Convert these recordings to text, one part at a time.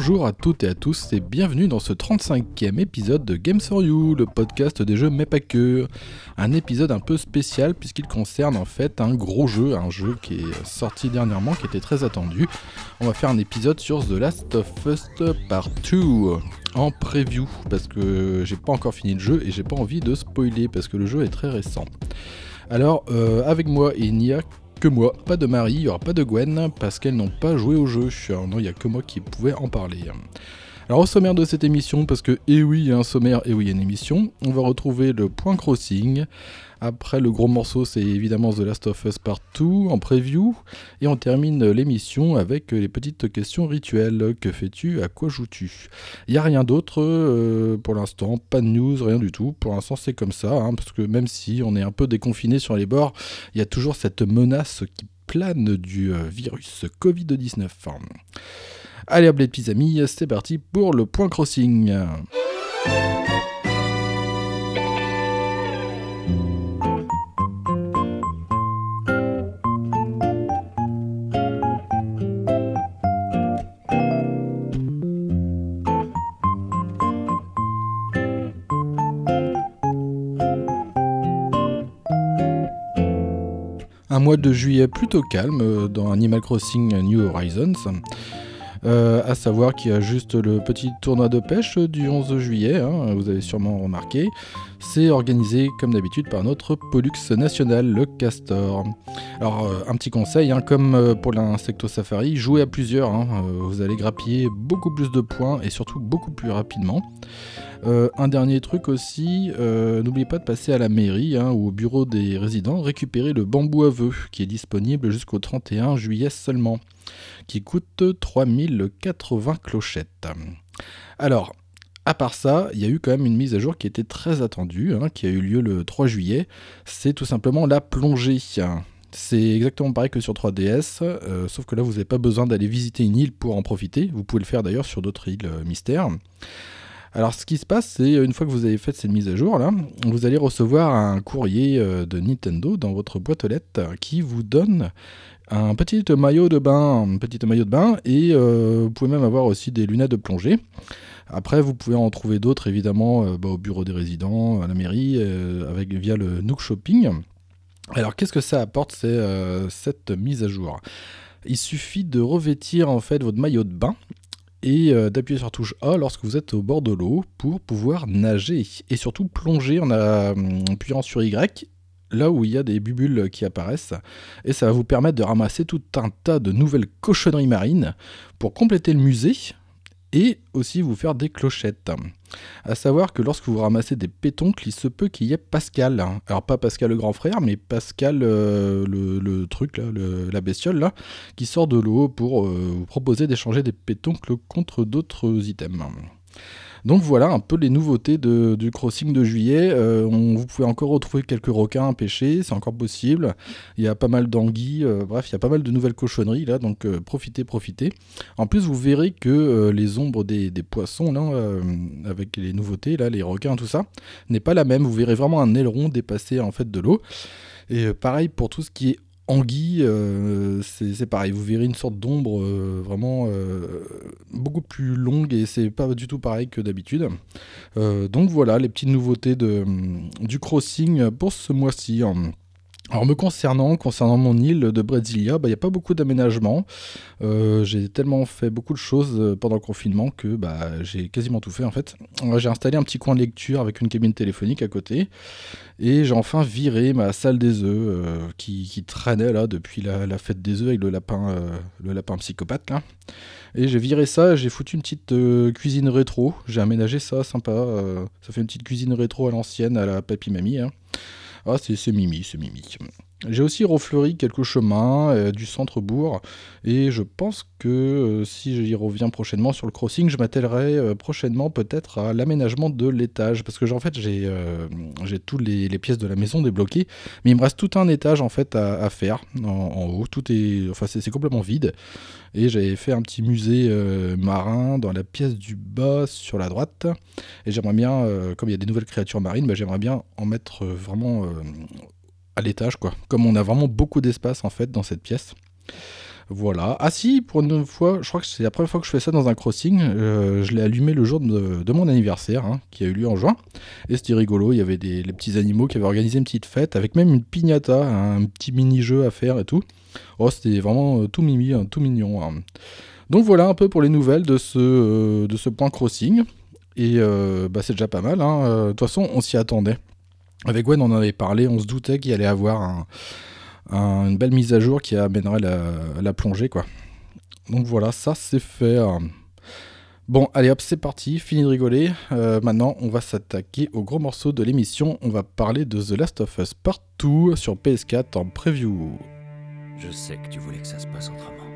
Bonjour à toutes et à tous et bienvenue dans ce 35e épisode de Games for You, le podcast des jeux mais pas que. Un épisode un peu spécial puisqu'il concerne en fait un gros jeu, un jeu qui est sorti dernièrement, qui était très attendu. On va faire un épisode sur The Last of Us Part 2 en preview parce que j'ai pas encore fini le jeu et j'ai pas envie de spoiler parce que le jeu est très récent. Alors euh, avec moi il n'y que moi, pas de Marie, il n'y aura pas de Gwen, parce qu'elles n'ont pas joué au jeu. non, il n'y a que moi qui pouvais en parler. Alors au sommaire de cette émission, parce que eh oui, il y a un sommaire, et eh oui, il y a une émission, on va retrouver le point crossing. Après, le gros morceau, c'est évidemment The Last of Us Part 2 en preview. Et on termine l'émission avec les petites questions rituelles. Que fais-tu? À quoi joues-tu? Il n'y a rien d'autre euh, pour l'instant, pas de news, rien du tout. Pour l'instant, c'est comme ça, hein, parce que même si on est un peu déconfiné sur les bords, il y a toujours cette menace qui plane du euh, virus Covid-19. Allez hop les petits amis, c'est parti pour le point crossing. Un mois de juillet plutôt calme euh, dans Animal Crossing New Horizons. Euh, à savoir qu'il y a juste le petit tournoi de pêche du 11 juillet, hein, vous avez sûrement remarqué. C'est organisé comme d'habitude par notre Pollux national, le Castor. Alors euh, un petit conseil, hein, comme pour l'Insecto Safari, jouez à plusieurs, hein, vous allez grappiller beaucoup plus de points et surtout beaucoup plus rapidement. Euh, un dernier truc aussi, euh, n'oubliez pas de passer à la mairie ou au bureau des résidents, récupérer le bambou à vœux qui est disponible jusqu'au 31 juillet seulement, qui coûte 3080 clochettes. Alors, à part ça, il y a eu quand même une mise à jour qui était très attendue, hein, qui a eu lieu le 3 juillet. C'est tout simplement la plongée. C'est exactement pareil que sur 3DS, euh, sauf que là vous n'avez pas besoin d'aller visiter une île pour en profiter. Vous pouvez le faire d'ailleurs sur d'autres îles mystères. Alors ce qui se passe, c'est une fois que vous avez fait cette mise à jour là, vous allez recevoir un courrier euh, de Nintendo dans votre boîte aux lettres qui vous donne un petit maillot de bain, un petit maillot de bain, et euh, vous pouvez même avoir aussi des lunettes de plongée. Après, vous pouvez en trouver d'autres évidemment euh, bah, au bureau des résidents, à la mairie, avec via le Nook Shopping. Alors qu'est-ce que ça apporte cette mise à jour? Il suffit de revêtir en fait votre maillot de bain et euh, d'appuyer sur touche A lorsque vous êtes au bord de l'eau pour pouvoir nager et surtout plonger en, appuyant sur Y là où il y a des bubules qui apparaissent. Et ça va vous permettre de ramasser tout un tas de nouvelles cochonneries marines. Pour compléter le musée et aussi vous faire des clochettes. À savoir que lorsque vous ramassez des pétoncles, il se peut qu'il y ait Pascal. Alors pas Pascal le grand frère, mais Pascal euh, le, truc, là, la bestiole, là, qui sort de l'eau pour euh, vous proposer d'échanger des pétoncles contre d'autres items. Donc voilà un peu les nouveautés du crossing de juillet. Euh, vous pouvez encore retrouver quelques requins pêchés, c'est encore possible. Il y a pas mal d'anguilles, euh, bref, il y a pas mal de nouvelles cochonneries là, donc euh, profitez, profitez. En plus, vous verrez que les ombres des, des poissons là, avec les nouveautés là, les requins, tout ça, n'est pas la même. Vous verrez vraiment un aileron dépasser en fait de l'eau. Et pareil pour tout ce qui est Anguille, euh, c'est pareil, vous verrez une sorte d'ombre euh, vraiment euh, beaucoup plus longue et c'est pas du tout pareil que d'habitude. donc voilà les petites nouveautés du crossing pour ce mois-ci. Alors me concernant, concernant mon île de Brasilia, il bah, n'y a pas beaucoup d'aménagement. Euh, j'ai tellement fait beaucoup de choses euh, pendant le confinement que bah, j'ai quasiment tout fait en fait. J'ai installé un petit coin de lecture avec une cabine téléphonique à côté. Et j'ai enfin viré ma salle des œufs euh, qui, traînait depuis la, fête des œufs avec le lapin, le lapin psychopathe là. Et j'ai viré ça, j'ai foutu une petite cuisine rétro. J'ai aménagé ça sympa. ça fait une petite cuisine rétro à l'ancienne, à la papy mamie. Hein. Ah, c'est Mimi, c'est Mimi. J'ai aussi refleuri quelques chemins euh, du centre-bourg et je pense que euh, si j'y reviens prochainement sur le crossing, je m'attellerai euh, prochainement peut-être à l'aménagement de l'étage parce que en fait j'ai toutes les, pièces de la maison débloquées, mais il me reste tout un étage en fait à, faire en, haut. Tout est, enfin c'est complètement vide et j'avais fait un petit musée marin dans la pièce du bas sur la droite et j'aimerais bien, comme il y a des nouvelles créatures marines, bah, j'aimerais bien en mettre vraiment à l'étage, quoi. Comme on a vraiment beaucoup d'espace en fait dans cette pièce. Voilà. Ah si, pour une fois, je crois que c'est la première fois que je fais ça dans un crossing. Euh, je l'ai allumé le jour de, mon anniversaire, hein, qui a eu lieu en juin. Et c'était rigolo. Il y avait des les petits animaux qui avaient organisé une petite fête avec même une piñata, un petit mini-jeu à faire et tout. Oh, c'était vraiment euh, tout mimi, hein, tout mignon. Hein. Donc voilà un peu pour les nouvelles de ce, euh, de ce point crossing. Et bah, c'est déjà pas mal. De toute façon, on s'y attendait. Avec Gwen, on en avait parlé, on se doutait qu'il allait avoir une belle mise à jour qui amènerait la, plongée, quoi. Donc voilà, ça c'est fait. Hein. Bon, allez hop, c'est parti, fini de rigoler. Euh, maintenant, on va s'attaquer au gros morceau de l'émission. On va parler de The Last of Us Partout sur PS4 en preview. Je sais que tu voulais que ça se passe autrement.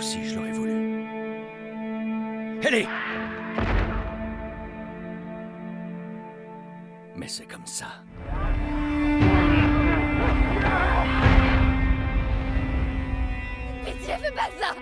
Si je l'aurais voulu. Allez Mais c'est comme ça. Pitié, fais pas ça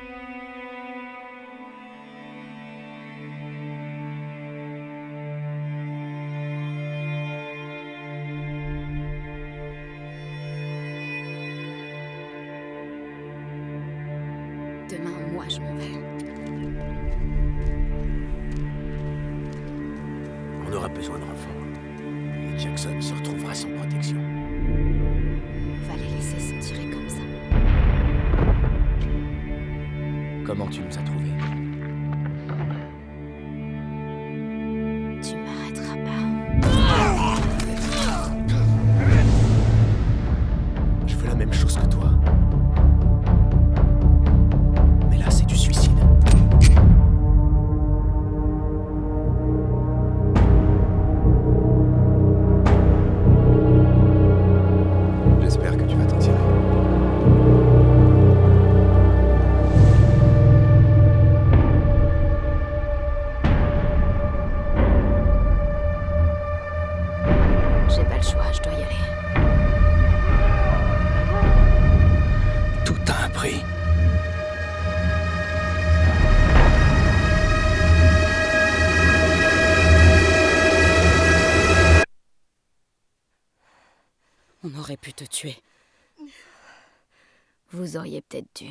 Vous auriez peut-être dû.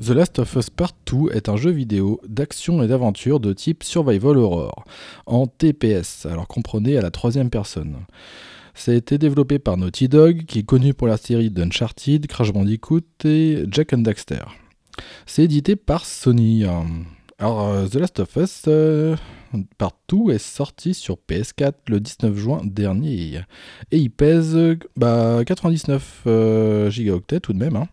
The Last of Us Part 2 est un jeu vidéo d'action et d'aventure de type Survival Horror, en TPS, alors comprenez à la troisième personne. Ça a été développé par Naughty Dog, qui est connu pour la série d'Uncharted, Crash Bandicoot et Jack and Daxter. C'est édité par Sony. Alors, euh, The Last of Us, euh, partout est sorti sur PS4 le 19 juin dernier. Et il pèse bah, 99 euh, gigaoctets tout de même. Hein.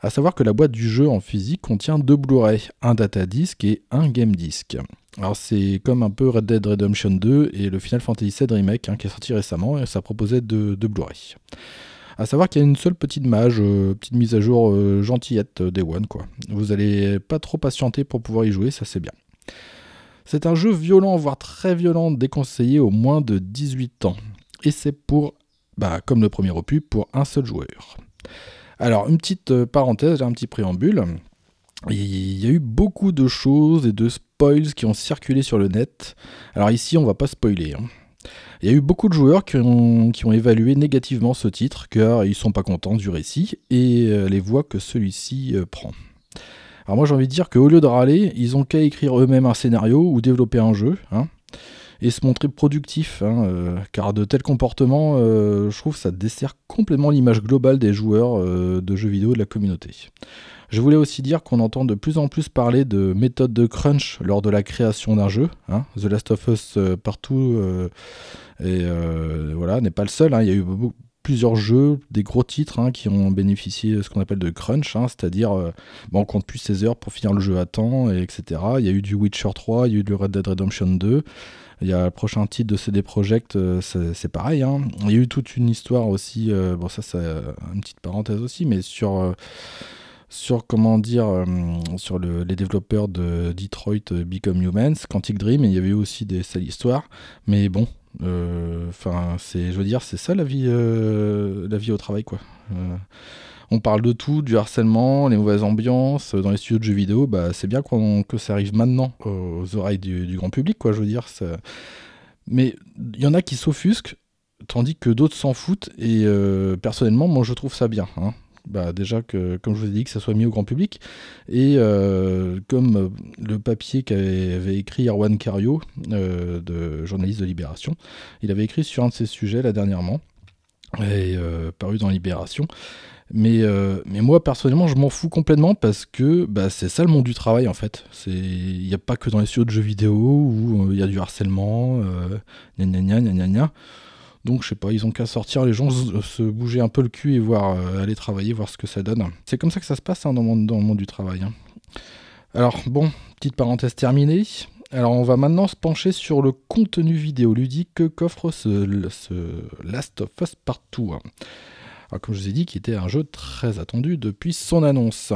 À savoir que la boîte du jeu en physique contient deux Blu-ray, un data disc et un game disc. Alors c'est comme un peu Red Dead Redemption 2 et le Final Fantasy VII Remake hein, qui est sorti récemment et ça proposait deux, Blu-ray. À savoir qu'il y a une seule petite mage, euh, petite mise à jour euh, gentillette euh, Day One quoi. Vous allez pas trop patienter pour pouvoir y jouer, ça c'est bien. C'est un jeu violent, voire très violent, déconseillé au moins de 18 ans. Et c'est pour, bah, comme le premier opus, pour un seul joueur. Alors, une petite parenthèse, un petit préambule. Il y a eu beaucoup de choses et de spoils qui ont circulé sur le net. Alors ici, on va pas spoiler. Hein. Il y a eu beaucoup de joueurs qui ont, évalué négativement ce titre car ils sont pas contents du récit et euh, les voix que celui-ci euh, prend. Alors moi j'ai envie de dire qu'au lieu de râler, ils ont qu'à écrire eux-mêmes un scénario ou développer un jeu. Hein, et se montrer productif, hein, euh, car de tels comportements, je trouve ça dessert complètement l'image globale des joueurs de jeux vidéo de la communauté. Je voulais aussi dire qu'on entend de plus en plus parler de méthode de crunch lors de la création d'un jeu. Hein. The Last of Us euh, partout, euh, et euh, voilà, n'est pas le seul. Hein. Il y a eu plusieurs jeux, des gros titres hein, qui ont bénéficié de ce qu'on appelle de crunch, c'est-à-dire bon, on compte plus ses heures pour finir le jeu à temps, et etc. Il y a eu du Witcher 3, il y a eu du Red Dead Redemption 2. Il y a le prochain titre de CD Projekt, c'est pareil. Il y a eu toute une histoire aussi, bon ça c'est une petite parenthèse aussi, mais sur sur comment dire euh, sur les développeurs de Detroit euh, Become Humans, Quantic Dream, il y avait aussi des sales histoires, mais bon, euh, enfin c'est, je veux dire, c'est ça la vie, la vie au travail quoi. on parle de tout, du harcèlement, les mauvaises ambiances dans les studios de jeux vidéo, bah c'est bien que ça arrive maintenant aux oreilles du, grand public quoi, je veux dire. Mais il y en a qui s'offusquent, tandis que d'autres s'en foutent, et personnellement, moi je trouve ça bien. Hein bah déjà que, comme je vous ai dit, que ça soit mis au grand public. Et euh, comme euh, le papier qu'avait écrit Erwan Cario, euh, de journaliste de Libération, il avait écrit sur un de ces sujets là dernièrement, et paru dans Libération. Mais, mais moi personnellement je m'en fous complètement parce que bah, c'est ça le monde du travail en fait. Il n'y a pas que dans les studios de jeux vidéo où il y a du harcèlement, gna gna gna gna gna gna. Donc je sais pas, ils ont qu'à sortir, les gens se bouger un peu le cul et voir euh, aller travailler, voir ce que ça donne. C'est comme ça que ça se passe hein, dans, le monde, du travail. Hein. Alors bon, petite parenthèse terminée. Alors on va maintenant se pencher sur le contenu vidéoludique qu'offre ce, ce, Last of Us Partout. Alors comme je vous ai dit, qui était un jeu très attendu depuis son annonce.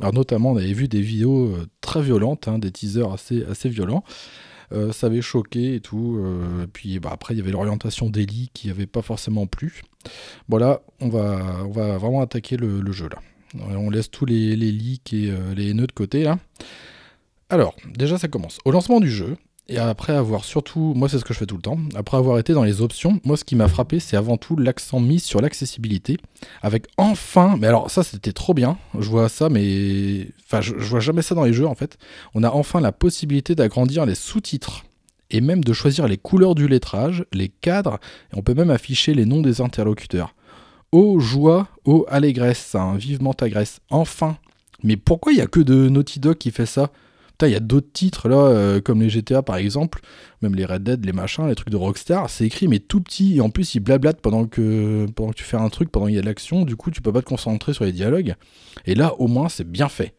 Alors notamment on avait vu des vidéos euh, très violentes, hein, des teasers assez violents. Euh, ça avait choqué et tout. Euh, puis bah, après, il y avait l'orientation d'Eli qui n'avait pas forcément plu. Voilà, on va, on va vraiment attaquer le, jeu là. On laisse tous les, les leaks et euh, les haineux de côté là. Alors, déjà ça commence. Au lancement du jeu, et après avoir surtout, moi c'est ce que je fais tout le temps, après avoir été dans les options, moi ce qui m'a frappé c'est avant tout l'accent mis sur l'accessibilité, avec enfin, mais alors ça c'était trop bien, je vois ça mais, enfin je, vois jamais ça dans les jeux en fait, on a enfin la possibilité d'agrandir les sous-titres et même de choisir les couleurs du lettrage, les cadres, et on peut même afficher les noms des interlocuteurs. Oh joie, oh allégresse, hein, vivement ta Grèce, enfin. Mais pourquoi il n'y a que de Naughty Dog qui fait ça? Il y a d'autres titres là, euh, comme les GTA par exemple, même les Red Dead, les machins, les trucs de Rockstar, c'est écrit mais tout petit, et en plus ils blablatent pendant que, pendant que tu fais un truc, pendant qu'il y a de l'action, du coup tu peux pas te concentrer sur les dialogues. Et là au moins c'est bien fait.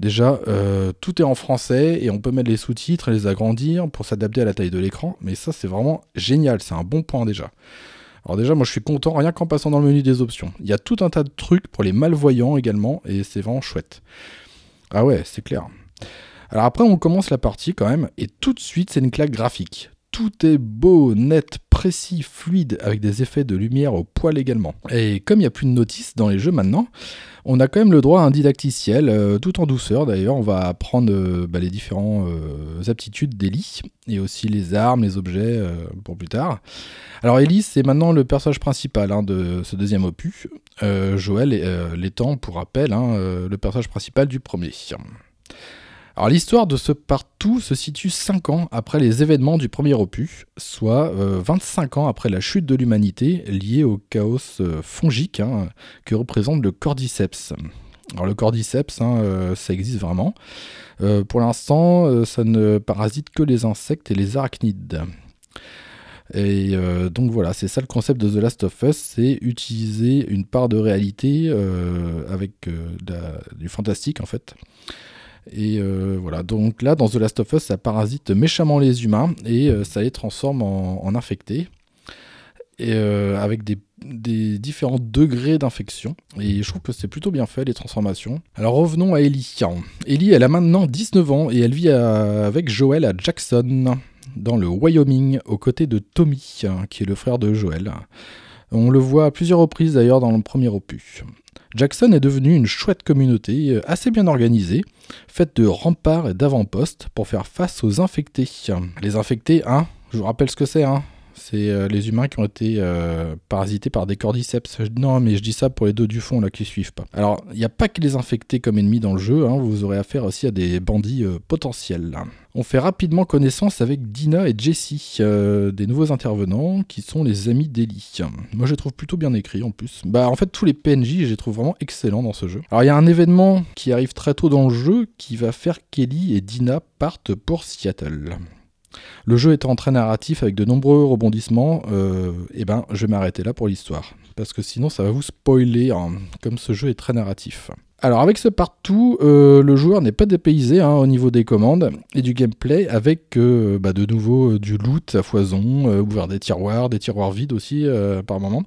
Déjà, euh, tout est en français et on peut mettre les sous-titres et les agrandir pour s'adapter à la taille de l'écran, mais ça c'est vraiment génial, c'est un bon point déjà. Alors déjà, moi je suis content rien qu'en passant dans le menu des options. Il y a tout un tas de trucs pour les malvoyants également et c'est vraiment chouette. Ah ouais, c'est clair. Alors après, on commence la partie quand même, et tout de suite, c'est une claque graphique. Tout est beau, net, précis, fluide, avec des effets de lumière au poil également. Et comme il n'y a plus de notices dans les jeux maintenant, on a quand même le droit à un didacticiel, euh, tout en douceur d'ailleurs. On va apprendre euh, bah, les différentes euh, aptitudes d'Ellie, et aussi les armes, les objets pour plus tard. Alors Ellie, c'est maintenant le personnage principal hein, de ce deuxième opus. Joël l'étant, pour rappel, hein, le personnage principal du premier. Alors l'histoire de ce partout se situe 5 ans après les événements du premier opus, soit 25 euh, ans après la chute de l'humanité liée au chaos euh, fongique hein, que représente le cordyceps. Alors le cordyceps, hein, euh, ça existe vraiment. pour l'instant, ça ne parasite que les insectes et les arachnides. Et donc voilà, c'est ça le concept de The Last of Us, c'est utiliser une part de réalité avec du fantastique en fait. Et euh, voilà, donc là dans The Last of Us, ça parasite méchamment les humains et euh, ça les transforme en, infectés. Et euh, avec des, différents degrés d'infection. Et je trouve que c'est plutôt bien fait les transformations. Alors revenons à Ellie. Ellie, elle a maintenant 19 ans et elle vit avec Joel à Jackson dans le Wyoming, aux côtés de Tommy, hein, qui est le frère de Joel. On le voit à plusieurs reprises d'ailleurs dans le premier opus. Jackson est devenu une chouette communauté, euh, assez bien organisée, faite de remparts et d'avant-postes pour faire face aux infectés. Les infectés, hein, je vous rappelle ce que c'est, hein. C'est euh, les humains qui ont été euh, parasités par des cordyceps. Non, mais je dis ça pour les deux du fond là qui suivent pas. Alors, il n'y a pas que les infectés comme ennemis dans le jeu, hein, vous aurez affaire aussi à des bandits euh, potentiels. On fait rapidement connaissance avec Dina et Jessie, des nouveaux intervenants qui sont les amis d'Ellie. Moi, je les trouve plutôt bien écrits en plus. Bah, en fait, tous les PNJ, je les trouve vraiment excellents dans ce jeu. Alors, il y a un événement qui arrive très tôt dans le jeu qui va faire qu'Ellie et Dina partent pour Seattle. Le jeu étant très narratif avec de nombreux rebondissements, euh, eh ben, je vais m'arrêter là pour l'histoire. Parce que sinon, ça va vous spoiler, hein, comme ce jeu est très narratif. Alors, avec ce partout, euh, le joueur n'est pas dépaysé hein, au niveau des commandes et du gameplay, avec euh, bah, de nouveau du loot à foison, ouvert des tiroirs, des tiroirs vides aussi par moment.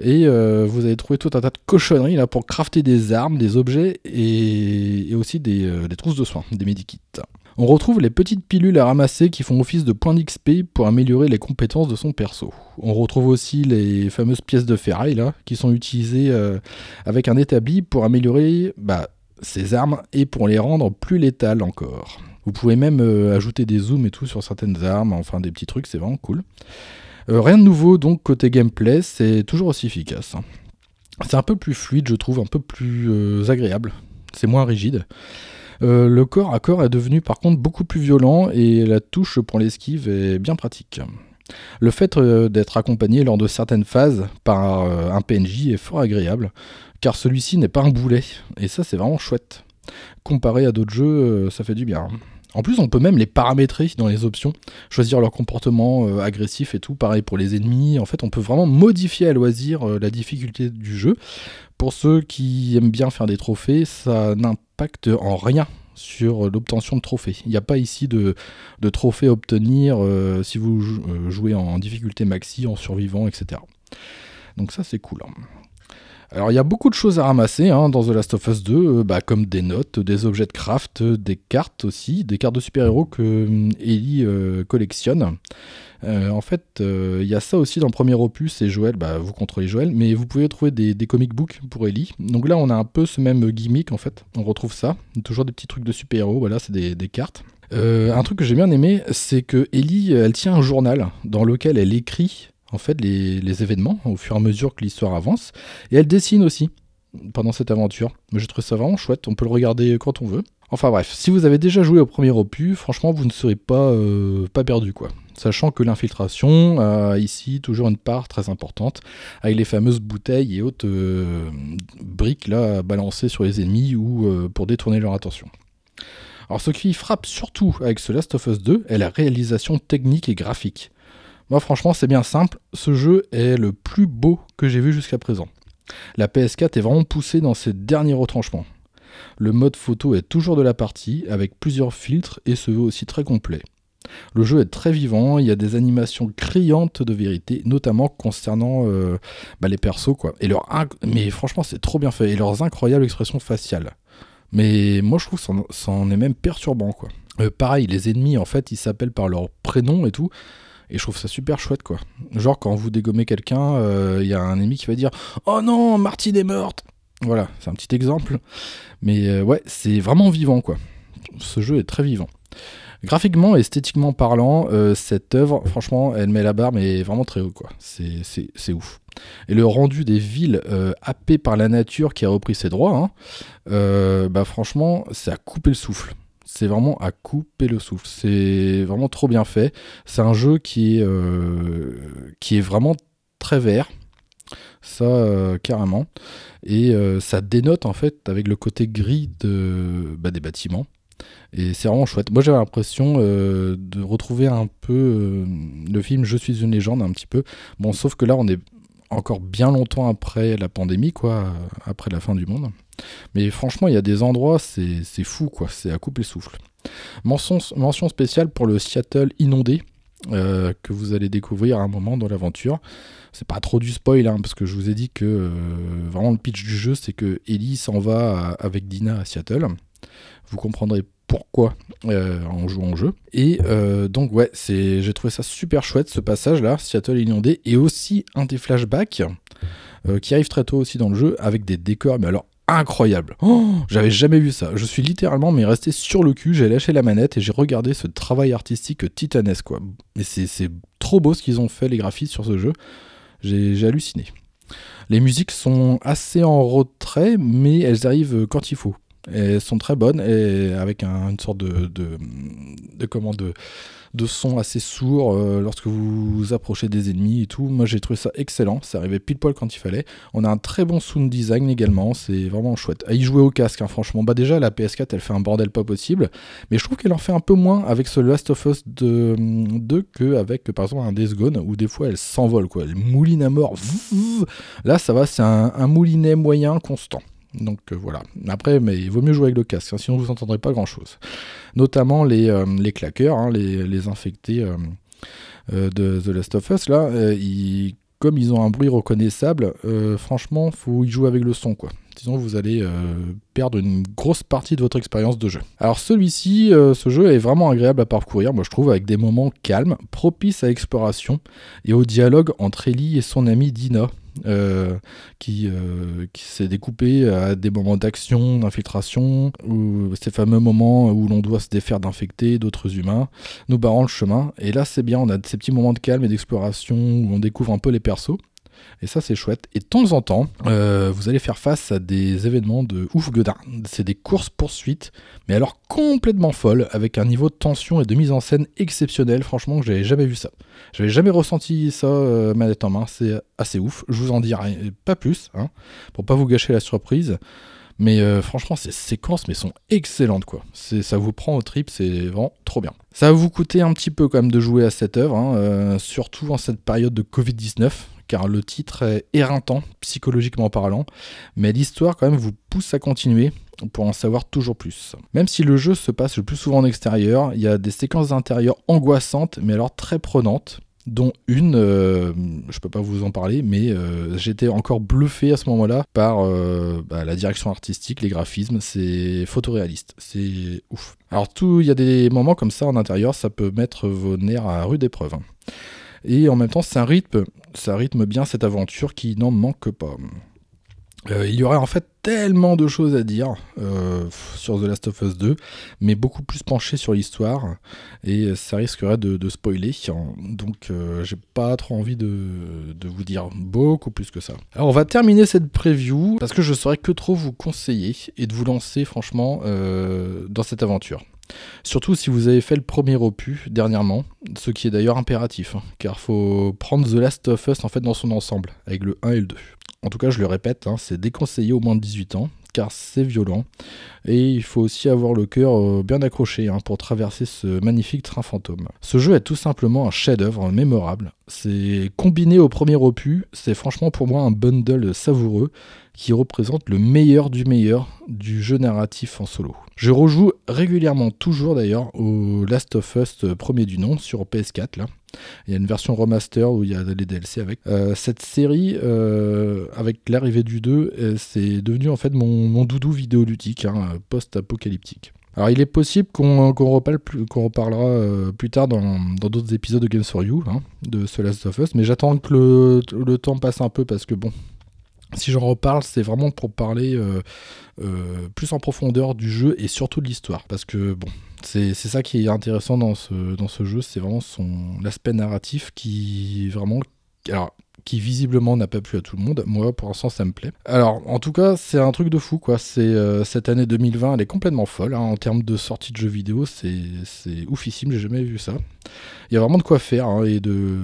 Et vous allez trouver tout un tas de cochonneries pour crafter des armes, des objets et, et aussi des, des trousses de soins, des medikits. On retrouve les petites pilules à ramasser qui font office de points d'XP pour améliorer les compétences de son perso. On retrouve aussi les fameuses pièces de ferraille là, qui sont utilisées euh, avec un établi pour améliorer bah, ses armes et pour les rendre plus létales encore. Vous pouvez même euh, ajouter des zooms et tout sur certaines armes, enfin des petits trucs, c'est vraiment cool. Euh, rien de nouveau donc côté gameplay, c'est toujours aussi efficace. C'est un peu plus fluide, je trouve, un peu plus agréable. C'est moins rigide. Euh, le corps à corps est devenu par contre beaucoup plus violent et la touche pour l'esquive est bien pratique. Le fait euh, d'être accompagné lors de certaines phases par euh, un PNJ est fort agréable, car celui-ci n'est pas un boulet, et ça c'est vraiment chouette. Comparé à d'autres jeux, ça fait du bien. En plus, on peut même les paramétrer dans les options, choisir leur comportement euh, agressif et tout. Pareil pour les ennemis. En fait, on peut vraiment modifier à loisir euh, la difficulté du jeu. Pour ceux qui aiment bien faire des trophées, ça n'impacte en rien sur l'obtention de trophées. Il n'y a pas ici de, de trophées à obtenir euh, si vous jou- euh, jouez en difficulté maxi, en survivant, etc. Donc ça c'est cool. hein. Alors il y a beaucoup de choses à ramasser hein, dans The Last of Us 2, euh, bah, comme des notes, des objets de craft, euh, des cartes aussi, des cartes de super-héros que hum, Ellie euh, collectionne. Euh, en fait, euh, il y a ça aussi dans le premier opus, et Joël, bah, vous contrôlez Joël, mais vous pouvez trouver des, comic books pour Ellie. Donc là, on a un peu ce même gimmick en fait, on retrouve ça, toujours des petits trucs de super-héros, voilà, c'est des, cartes. Euh, un truc que j'ai bien aimé, c'est que Ellie, elle tient un journal dans lequel elle écrit en fait les, événements au fur et à mesure que l'histoire avance, et elle dessine aussi pendant cette aventure. Mais je trouve ça vraiment chouette, on peut le regarder quand on veut. Enfin bref, si vous avez déjà joué au premier opus, franchement vous ne serez pas, euh, pas perdu quoi. Sachant que l'infiltration a ici toujours une part très importante, avec les fameuses bouteilles et autres euh, briques là à balancer sur les ennemis ou euh, pour détourner leur attention. Alors ce qui frappe surtout avec ce Last of Us 2 est la réalisation technique et graphique. Moi franchement c'est bien simple, ce jeu est le plus beau que j'ai vu jusqu'à présent. La PS4 est vraiment poussée dans ses derniers retranchements. Le mode photo est toujours de la partie, avec plusieurs filtres et se veut aussi très complet. Le jeu est très vivant, il y a des animations criantes de vérité, notamment concernant euh, bah, les persos, quoi. Et leur Mais franchement, c'est trop bien fait, et leurs incroyables expressions faciales. Mais moi, je trouve que c'en est même perturbant, quoi. Euh, pareil, les ennemis, en fait, ils s'appellent par leur prénom et tout. Et je trouve ça super chouette, quoi. Genre, quand vous dégommez quelqu'un, euh, il y a un ennemi qui va dire Oh non, Martine est morte Voilà, c'est un petit exemple. Mais euh, ouais, c'est vraiment vivant, quoi. Ce jeu est très vivant. Graphiquement et esthétiquement parlant, euh, cette œuvre, franchement, elle met la barre, mais vraiment très haut, quoi. C'est- ouf. Et le rendu des villes euh, happées par la nature qui a repris ses droits, hein, euh, bah franchement, c'est à couper le souffle. C'est vraiment à couper le souffle. C'est vraiment trop bien fait. C'est un jeu qui est, euh, qui est vraiment très vert. Ça, euh, carrément. Et euh, ça dénote en fait avec le côté gris de, bah, des bâtiments. Et c'est vraiment chouette. Moi, j'avais l'impression de retrouver un peu le film Je suis une légende, un petit peu. Bon, sauf que là, on est encore bien longtemps après la pandémie, quoi, après la fin du monde. Mais franchement, il y a des endroits, c'est fou, quoi. C'est à couper le souffle. Mention, mention spéciale pour le Seattle inondé. euh, que vous allez découvrir à un moment dans l'aventure. C'est pas trop du spoil, hein, parce que je vous ai dit que euh, vraiment le pitch du jeu, c'est que Ellie s'en va avec Dina à Seattle. Vous comprendrez pourquoi euh, en jouant au jeu. Et donc ouais, j'ai trouvé ça super chouette ce passage là, Seattle inondé, et aussi un des flashbacks qui arrive très tôt aussi dans le jeu avec des décors, mais alors incroyables. Oh, j'avais jamais vu ça. Je suis littéralement mais resté sur le cul, j'ai lâché la manette et j'ai regardé ce travail artistique titanesque. Mais c'est, trop beau ce qu'ils ont fait les graphistes sur ce jeu. J'ai, j'ai halluciné. Les musiques sont assez en retrait, mais elles arrivent quand il faut. Et elles sont très bonnes et avec un- une sorte de, de, de, comment, de, de son assez sourd euh, lorsque vous vous approchez des ennemis et tout. Moi j'ai trouvé ça excellent, ça arrivait pile poil quand il fallait. On a un très bon sound design également, c'est vraiment chouette. À y jouer au casque, hein, franchement. Bah déjà la PS4 elle fait un bordel pas possible, mais je trouve qu'elle en fait un peu moins avec ce Last of Us 2, 2 que avec par exemple un Days Gone où des fois elle s'envole quoi, elle mouline à mort. Là ça va, c'est un, moulinet moyen constant. Donc euh, voilà. Après, mais il vaut mieux jouer avec le casque, hein, sinon vous n'entendrez pas grand-chose. Notamment les, euh, claqueurs, hein, les, infectés euh, euh, de The Last of Us, là, comme ils ont un bruit reconnaissable, franchement, faut y jouer avec le son, quoi. Sinon, vous allez perdre une grosse partie de votre expérience de jeu. Alors celui-ci, ce jeu est vraiment agréable à parcourir, moi je trouve, avec des moments calmes, propices à l'exploration et au dialogue entre Ellie et son amie Dina. Euh, qui, euh, qui s'est découpé à des moments d'action, d'infiltration, ou ces fameux moments où l'on doit se défaire d'infecter d'autres humains, nous barrant le chemin. Et là, c'est bien, on a ces petits moments de calme et d'exploration où on découvre un peu les persos. Et ça, c'est chouette. Et de temps en temps, euh, vous allez faire face à des événements de ouf gueudin. C'est des courses-poursuites, mais alors complètement folles, avec un niveau de tension et de mise en scène exceptionnel. Franchement, j'avais jamais vu ça. J'avais jamais ressenti ça euh, manette en main. C'est assez ouf. Je vous en rien- pas plus, hein, pour pas vous gâcher la surprise. Mais euh, franchement, ces séquences mais sont excellentes quoi. Ça vous prend au trip, c'est vraiment trop bien. Ça va vous coûter un petit peu quand même de jouer à cette œuvre, hein, surtout en cette période de Covid-19, car le titre est éreintant, psychologiquement parlant, mais l'histoire quand même vous pousse à continuer pour en savoir toujours plus. Même si le jeu se passe le plus souvent en extérieur, il y a des séquences d'intérieur angoissantes, mais alors très prenantes dont une, euh, je peux pas vous en parler, mais euh, j'étais encore bluffé à ce moment-là par euh, bah, la direction artistique, les graphismes, c'est photoréaliste, c'est ouf. Alors il y a des moments comme ça en intérieur, ça peut mettre vos nerfs à rude épreuve. Et en même temps, ça rythme bien cette aventure qui n'en manque pas. Euh, il y aurait en fait tellement de choses à dire euh, sur The Last of Us 2, mais beaucoup plus penché sur l'histoire, et ça risquerait de, spoiler, donc euh, j'ai pas trop envie de, de vous dire beaucoup plus que ça. Alors on va terminer cette preview, parce que je saurais que trop vous conseiller, et de vous lancer franchement dans cette aventure. Surtout si vous avez fait le premier opus dernièrement, ce qui est d'ailleurs impératif, hein, car faut prendre The Last of Us en fait dans son ensemble, avec le 1 et le 2. En tout cas, je le répète, hein, c'est déconseillé au moins de 18 ans, c'est violent. Et il faut aussi avoir le cœur euh, bien accroché hein, pour traverser ce magnifique train fantôme. Ce jeu est tout simplement un chef-d'œuvre mémorable. C'est combiné au premier opus, c'est franchement pour moi un bundle savoureux qui représente le meilleur du meilleur du jeu narratif en solo. Je rejoue régulièrement, toujours d'ailleurs, au Last of Us euh, premier du nom sur PS4 là. Il y a une version remaster où il y a les DLC avec. Euh, cette série, euh, avec l'arrivée du 2, euh, c'est devenu en fait mon, mon doudou vidéoludique, hein, post-apocalyptique. Alors il est possible qu'on qu'on reparle qu'on reparlera plus tard dans d'autres épisodes de Games for You, hein, de ce Last of Us, mais j'attends que le, le temps passe un peu parce que bon, si j'en reparle, c'est vraiment pour parler euh, euh, plus en profondeur du jeu et surtout de l'histoire. Parce que bon, c'est ça qui est intéressant dans ce, dans ce jeu, c'est vraiment son l'aspect narratif qui vraiment. Alors, qui visiblement n'a pas plu à tout le monde. Moi, pour l'instant, ça me plaît. Alors, en tout cas, c'est un truc de fou, quoi. Euh, cette année 2020, elle est complètement folle hein, en termes de sortie de jeux vidéo. C'est oufissime, j'ai jamais vu ça. Il y a vraiment de quoi faire hein, et de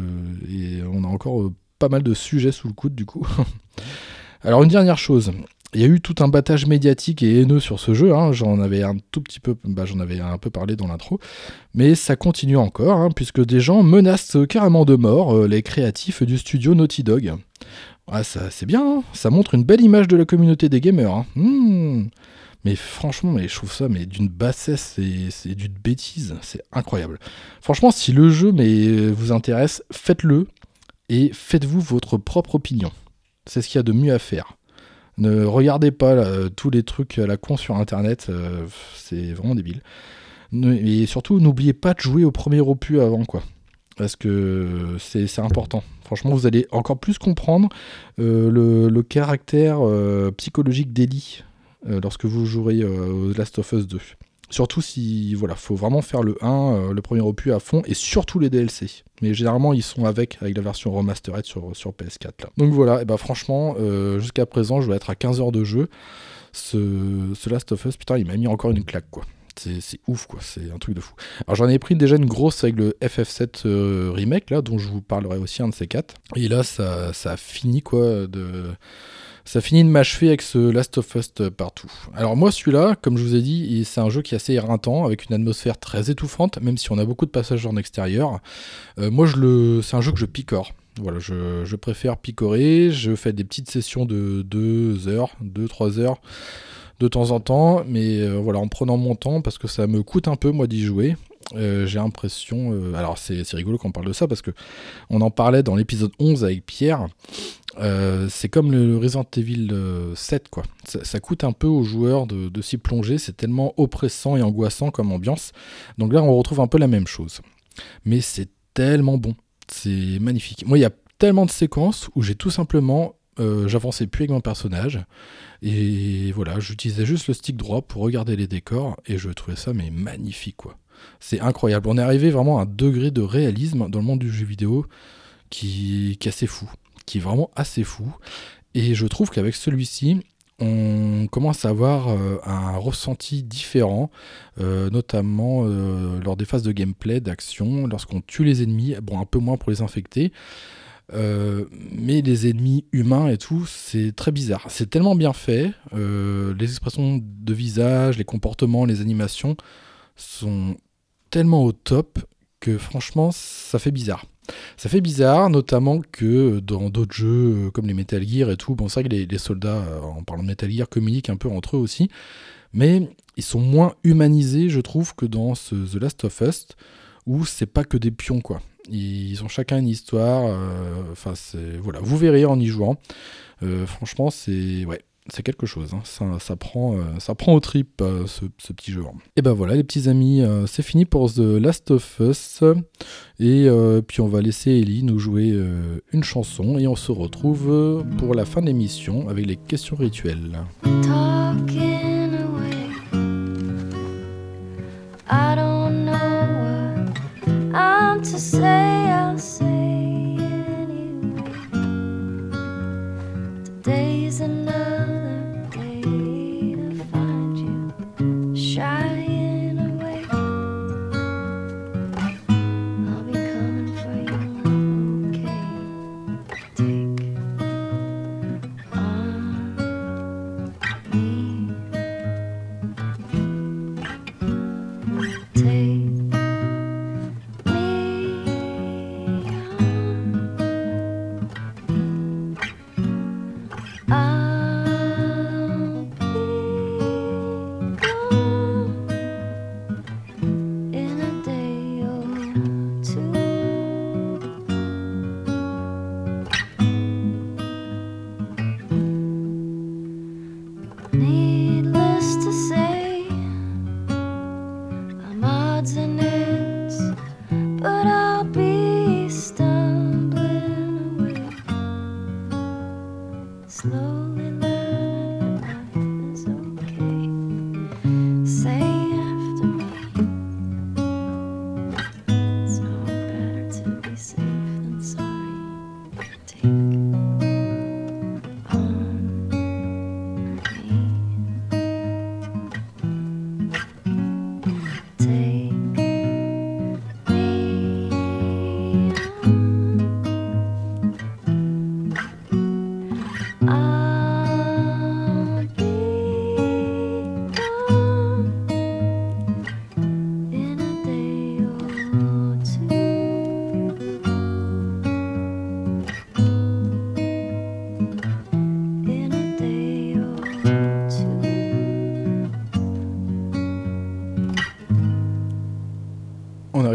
et on a encore pas mal de sujets sous le coude du coup. Alors une dernière chose, Il y a eu tout un battage médiatique et haineux sur ce jeu. hein. J'en avais un tout petit peu, bah, peu parlé dans l'intro, mais ça continue encore hein, puisque des gens menacent carrément de mort euh, les créatifs du studio Naughty Dog. Ah, ça, c'est bien. hein. Ça montre une belle image de la communauté des gamers. Hmm. Mais franchement, mais je trouve ça d'une bassesse et c'est d'une bêtise. C'est incroyable. Franchement, si le jeu mais, vous intéresse, faites-le et faites-vous votre propre opinion. C'est ce qu'il y a de mieux à faire. Ne regardez pas là, tous les trucs à la con sur internet, euh, c'est vraiment débile. Et surtout, n'oubliez pas de jouer au premier opus avant, quoi. Parce que c'est important. Franchement, vous allez encore plus comprendre euh, le, caractère euh, psychologique d'Ellie euh, lorsque vous jouerez euh, au Last of Us 2. Surtout si, voilà, faut vraiment faire le 1, euh, le premier opus à fond, et surtout les DLC. Mais généralement, ils sont avec, avec la version remastered sur, sur PS4. Là. Donc voilà, et bah franchement, euh, jusqu'à présent, je vais être à 15 heures de jeu. Ce, Last of Us, putain, il m'a mis encore une claque, quoi. C'est c'est ouf, quoi. C'est un truc de fou. Alors j'en ai pris déjà une grosse avec le FF7 euh, remake, là, dont je vous parlerai aussi un de ces quatre. Et là, ça, ça a fini, quoi, de... Ça finit de m'achever avec ce Last of Us partout. Alors moi celui-là, comme je vous ai dit, c'est un jeu qui est assez éreintant, avec une atmosphère très étouffante, même si on a beaucoup de passages en extérieur. Euh, moi je le, c'est un jeu que je picore. Voilà, je, je préfère picorer. Je fais des petites sessions de 2 heures, 2-3 heures de temps en temps, mais euh, voilà, en prenant mon temps parce que ça me coûte un peu moi d'y jouer. Euh, j'ai l'impression, euh, alors c'est rigolo qu'on parle de ça parce que on en parlait dans l'épisode 11 avec Pierre. Euh, c'est comme le Resident Evil euh, 7 quoi. Ça, coûte un peu aux joueurs de, s'y plonger, c'est tellement oppressant et angoissant comme ambiance. Donc là on retrouve un peu la même chose. Mais c'est tellement bon, c'est magnifique. Moi il y a tellement de séquences où j'ai tout simplement j'avançais plus avec mon personnage et voilà j'utilisais juste le stick droit pour regarder les décors et je trouvais ça mais magnifique quoi. C'est incroyable. On est arrivé vraiment à un degré de réalisme dans le monde du jeu vidéo qui, est assez fou qui est vraiment assez fou. Et je trouve qu'avec celui-ci, on commence à avoir euh, un ressenti différent, euh, notamment euh, lors des phases de gameplay, d'action, lorsqu'on tue les ennemis, bon un peu moins pour les infecter, mais les ennemis humains et tout, c'est très bizarre. C'est tellement bien fait, les expressions de visage, les comportements, les animations sont tellement au top que franchement, ça fait bizarre. Ça fait bizarre, notamment que dans d'autres jeux euh, comme les Metal Gear et tout, bon, c'est vrai que les, soldats, euh, en parlant de Metal Gear, communiquent un peu entre eux aussi, mais ils sont moins humanisés, je trouve, que dans ce The Last of Us, où c'est pas que des pions, quoi. Ils ont chacun une histoire, euh, enfin, c'est. Voilà, vous verrez en y jouant. Euh, franchement, c'est. Ouais. C'est quelque chose, hein. ça, prend, euh, ça prend au trip euh, ce, petit jeu. Et ben voilà les petits amis, euh, c'est fini pour The Last of Us. Et puis on va laisser Ellie nous jouer une chanson et on se retrouve pour la fin de l'émission avec les questions rituelles.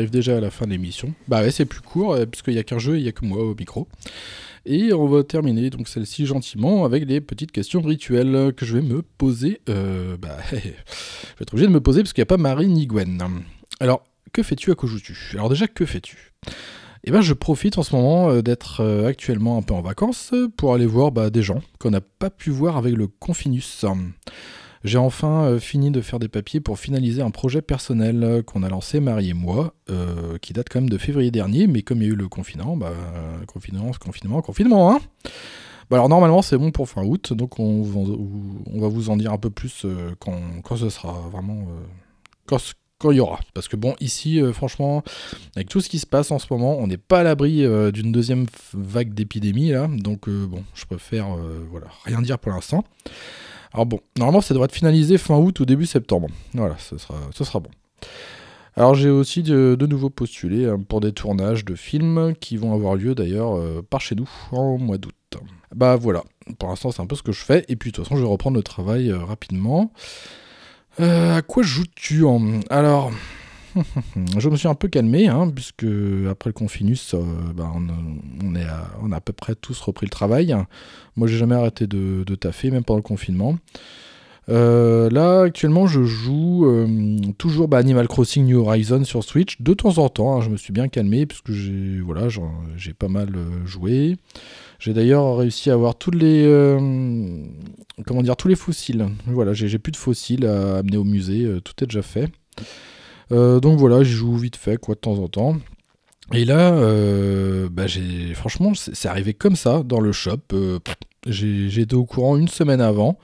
Déjà à la fin de l'émission. Bah ouais, c'est plus court, euh, puisqu'il n'y a qu'un jeu et il n'y a que moi au micro. Et on va terminer donc celle-ci gentiment avec des petites questions rituelles que je vais me poser. Euh, bah, je vais être obligé de me poser parce qu'il n'y a pas Marie ni Gwen. Alors, que fais-tu à quoi joues-tu Alors déjà, que fais-tu? Eh ben, je profite en ce moment euh, d'être euh, actuellement un peu en vacances pour aller voir bah, des gens qu'on n'a pas pu voir avec le Confinus. J'ai enfin euh, fini de faire des papiers pour finaliser un projet personnel euh, qu'on a lancé Marie et moi, euh, qui date quand même de février dernier, mais comme il y a eu le confinement, bah, confinement, confinement, confinement, hein bah alors normalement c'est bon pour fin août, donc on, va vous en dire un peu plus quand, ce sera vraiment... quand, quand il y aura. Parce que bon, ici, franchement, avec tout ce qui se passe en ce moment, on n'est pas à l'abri d'une deuxième vague d'épidémie, là. Donc bon, je préfère voilà, rien dire pour l'instant. Alors bon, normalement ça devrait être finalisé fin août ou début septembre. Voilà, ce sera, ce sera bon. Alors j'ai aussi de, nouveau postulé hein, pour des tournages de films qui vont avoir lieu d'ailleurs euh, par chez nous en mois d'août. Bah voilà, pour l'instant c'est un peu ce que je fais, et puis de toute façon je vais reprendre le travail euh, rapidement. Euh, à quoi joues-tu en... Alors, je me suis un peu calmé, hein, puisque après le confinus, euh, bah, on, est on, a à peu près tous repris le travail. Moi, j'ai jamais arrêté de, taffer, même pendant le confinement. Euh, là, actuellement, je joue euh, toujours bah, Animal Crossing New Horizons sur Switch. De temps en temps, hein, je me suis bien calmé, puisque j'ai voilà, j'ai pas mal joué. J'ai d'ailleurs réussi à avoir tous les, comment dire, tous les fossiles. Voilà, j'ai plus de fossiles à amener au musée. tout est déjà fait. Euh, donc voilà, j'y joue vite fait, quoi, de temps en temps. Et là, euh, bah franchement, c'est arrivé comme ça dans le shop. Euh, j'ai été au courant une semaine avant.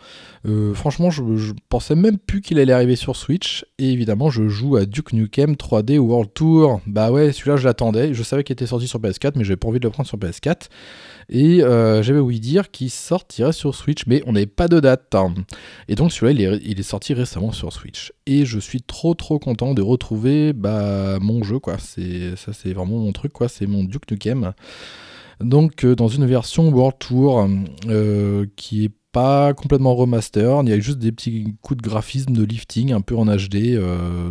franchement, je, pensais même plus qu'il allait arriver sur Switch. Et évidemment, je joue à Duke Nukem 3D World Tour. Bah ouais, celui-là, je l'attendais. Je savais qu'il était sorti sur PS4, mais j'avais pas envie de le prendre sur PS4. Et euh, j'avais ouï dire qu'il sortirait sur Switch, mais on n'avait pas de date. Et donc celui-là, il est, sorti récemment sur Switch. Et je suis trop trop content de retrouver bah, mon jeu, quoi. C'est, ça c'est vraiment mon truc, quoi. C'est mon Duke Nukem. Donc euh, dans une version World Tour euh, qui est pas complètement remaster, il y a juste des petits coups de graphisme, de lifting un peu en HD.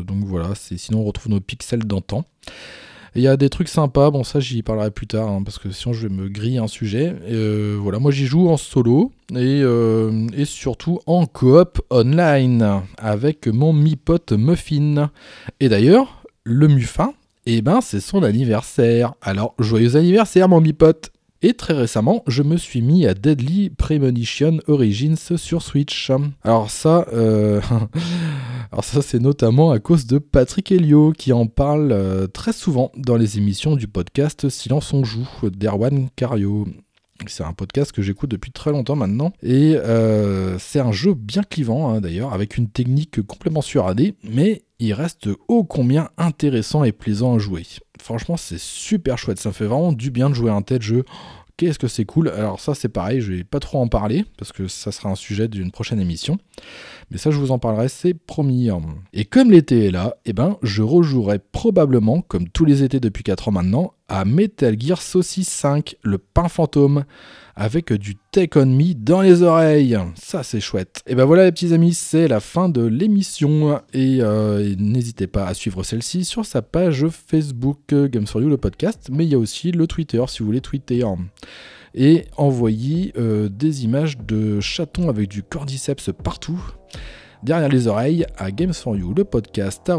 donc voilà, c'est, sinon on retrouve nos pixels d'antan. Il y a des trucs sympas, bon ça j'y parlerai plus tard, hein, parce que sinon je vais me griller un sujet. Euh, voilà, moi j'y joue en solo et, euh, et surtout en coop online avec mon mi-pote Muffin. Et d'ailleurs, le Muffin, eh ben c'est son anniversaire. Alors joyeux anniversaire mon mi-pote et très récemment, je me suis mis à Deadly Premonition Origins sur Switch. Alors ça, euh, c'est notamment à cause de Patrick Helio qui en parle euh, très souvent dans les émissions du podcast Silence on joue d'Erwan Cario. C'est un podcast que j'écoute depuis très longtemps maintenant. Et euh, c'est un jeu bien clivant hein, d'ailleurs, avec une technique complètement suradée, mais il reste ô combien intéressant et plaisant à jouer. Franchement, c'est super chouette. Ça fait vraiment du bien de jouer un tel jeu. Qu'est-ce que c'est cool? Alors ça c'est pareil, je vais pas trop en parler parce que ça sera un sujet d'une prochaine émission. Mais ça je vous en parlerai, c'est promis. Et comme l'été est là, eh ben je rejouerai probablement, comme tous les étés depuis 4 ans maintenant, à Metal Gear Saucisse 5, le pain fantôme avec du Take On Me dans les oreilles. Ça, c'est chouette. Et ben voilà, les petits amis, c'est la fin de l'émission. Et, euh, n'hésitez pas à suivre celle-ci sur sa page Facebook euh, Games for You, le podcast. Mais il y a aussi le Twitter si vous voulez tweeter. Et envoyer euh, des images de chatons avec du cordyceps partout derrière les oreilles à Games for You, le podcast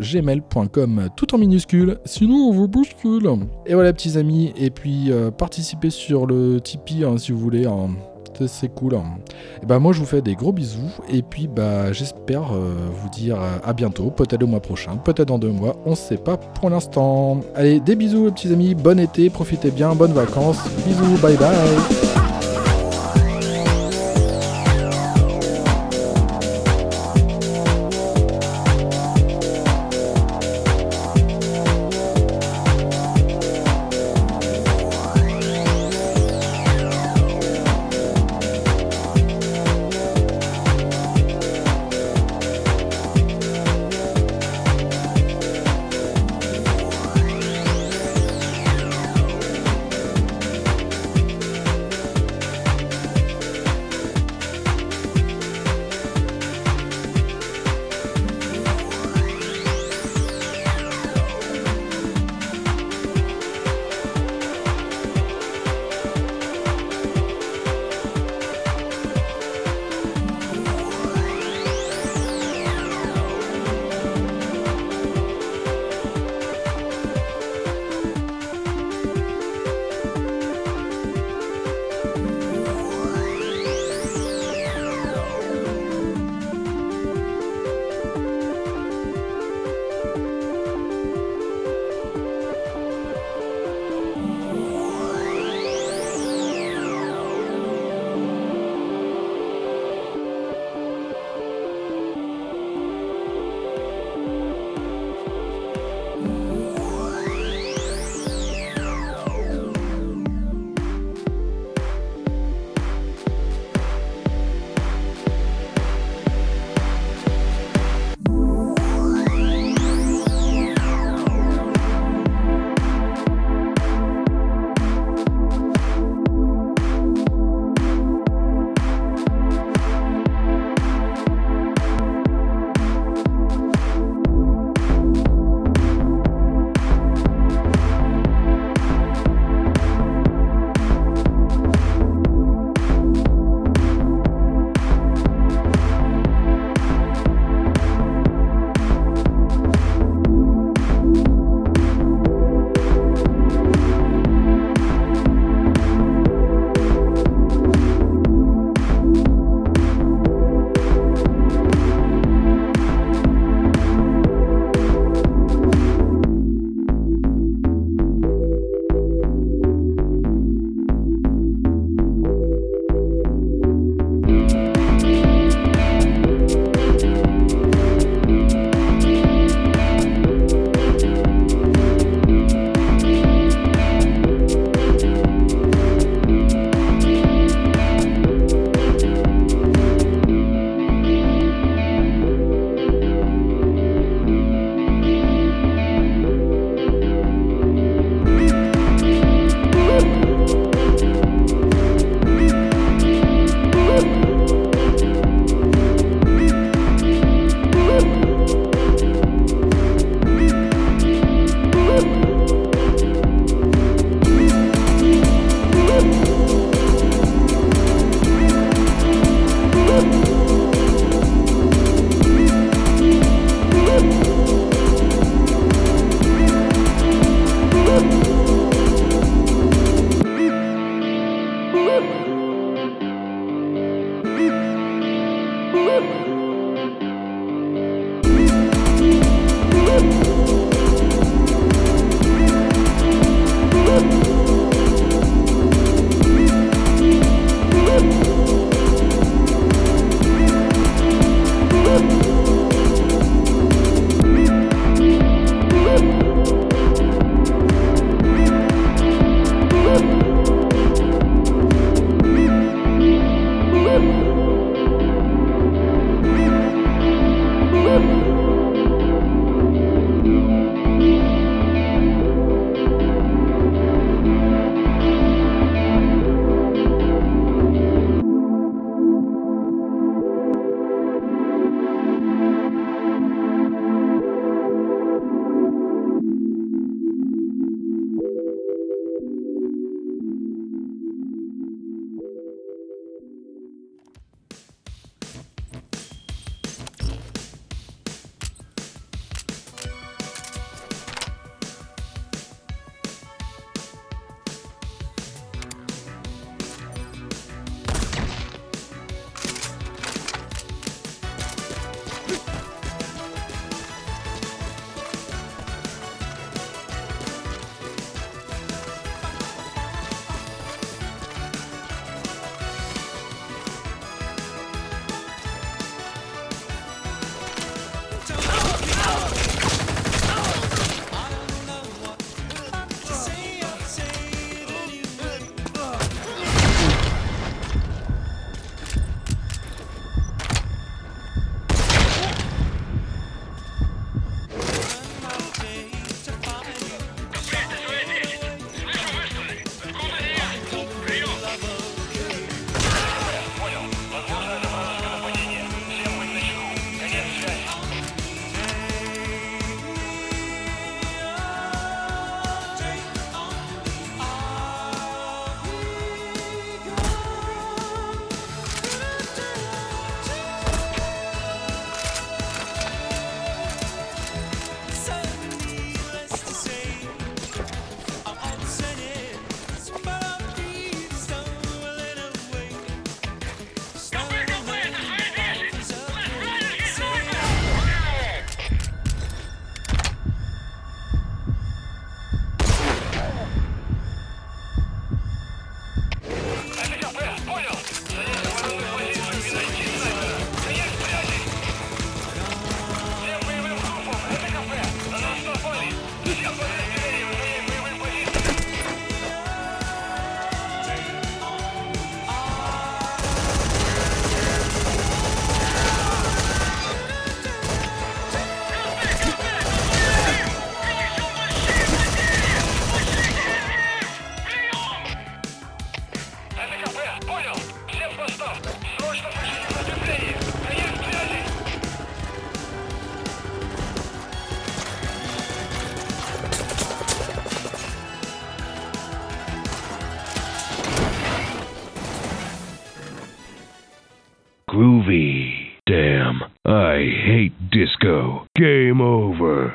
gmail.com, tout en minuscule, sinon on vous bouscule. Et voilà petits amis, et puis euh, participez sur le Tipeee hein, si vous voulez. Hein. c'est cool. Et bah moi je vous fais des gros bisous et puis bah j'espère euh, vous dire à bientôt, peut-être le mois prochain, peut-être dans deux mois, on sait pas pour l'instant. Allez, des bisous petits amis, bon été, profitez bien, bonnes vacances, bisous, bye bye.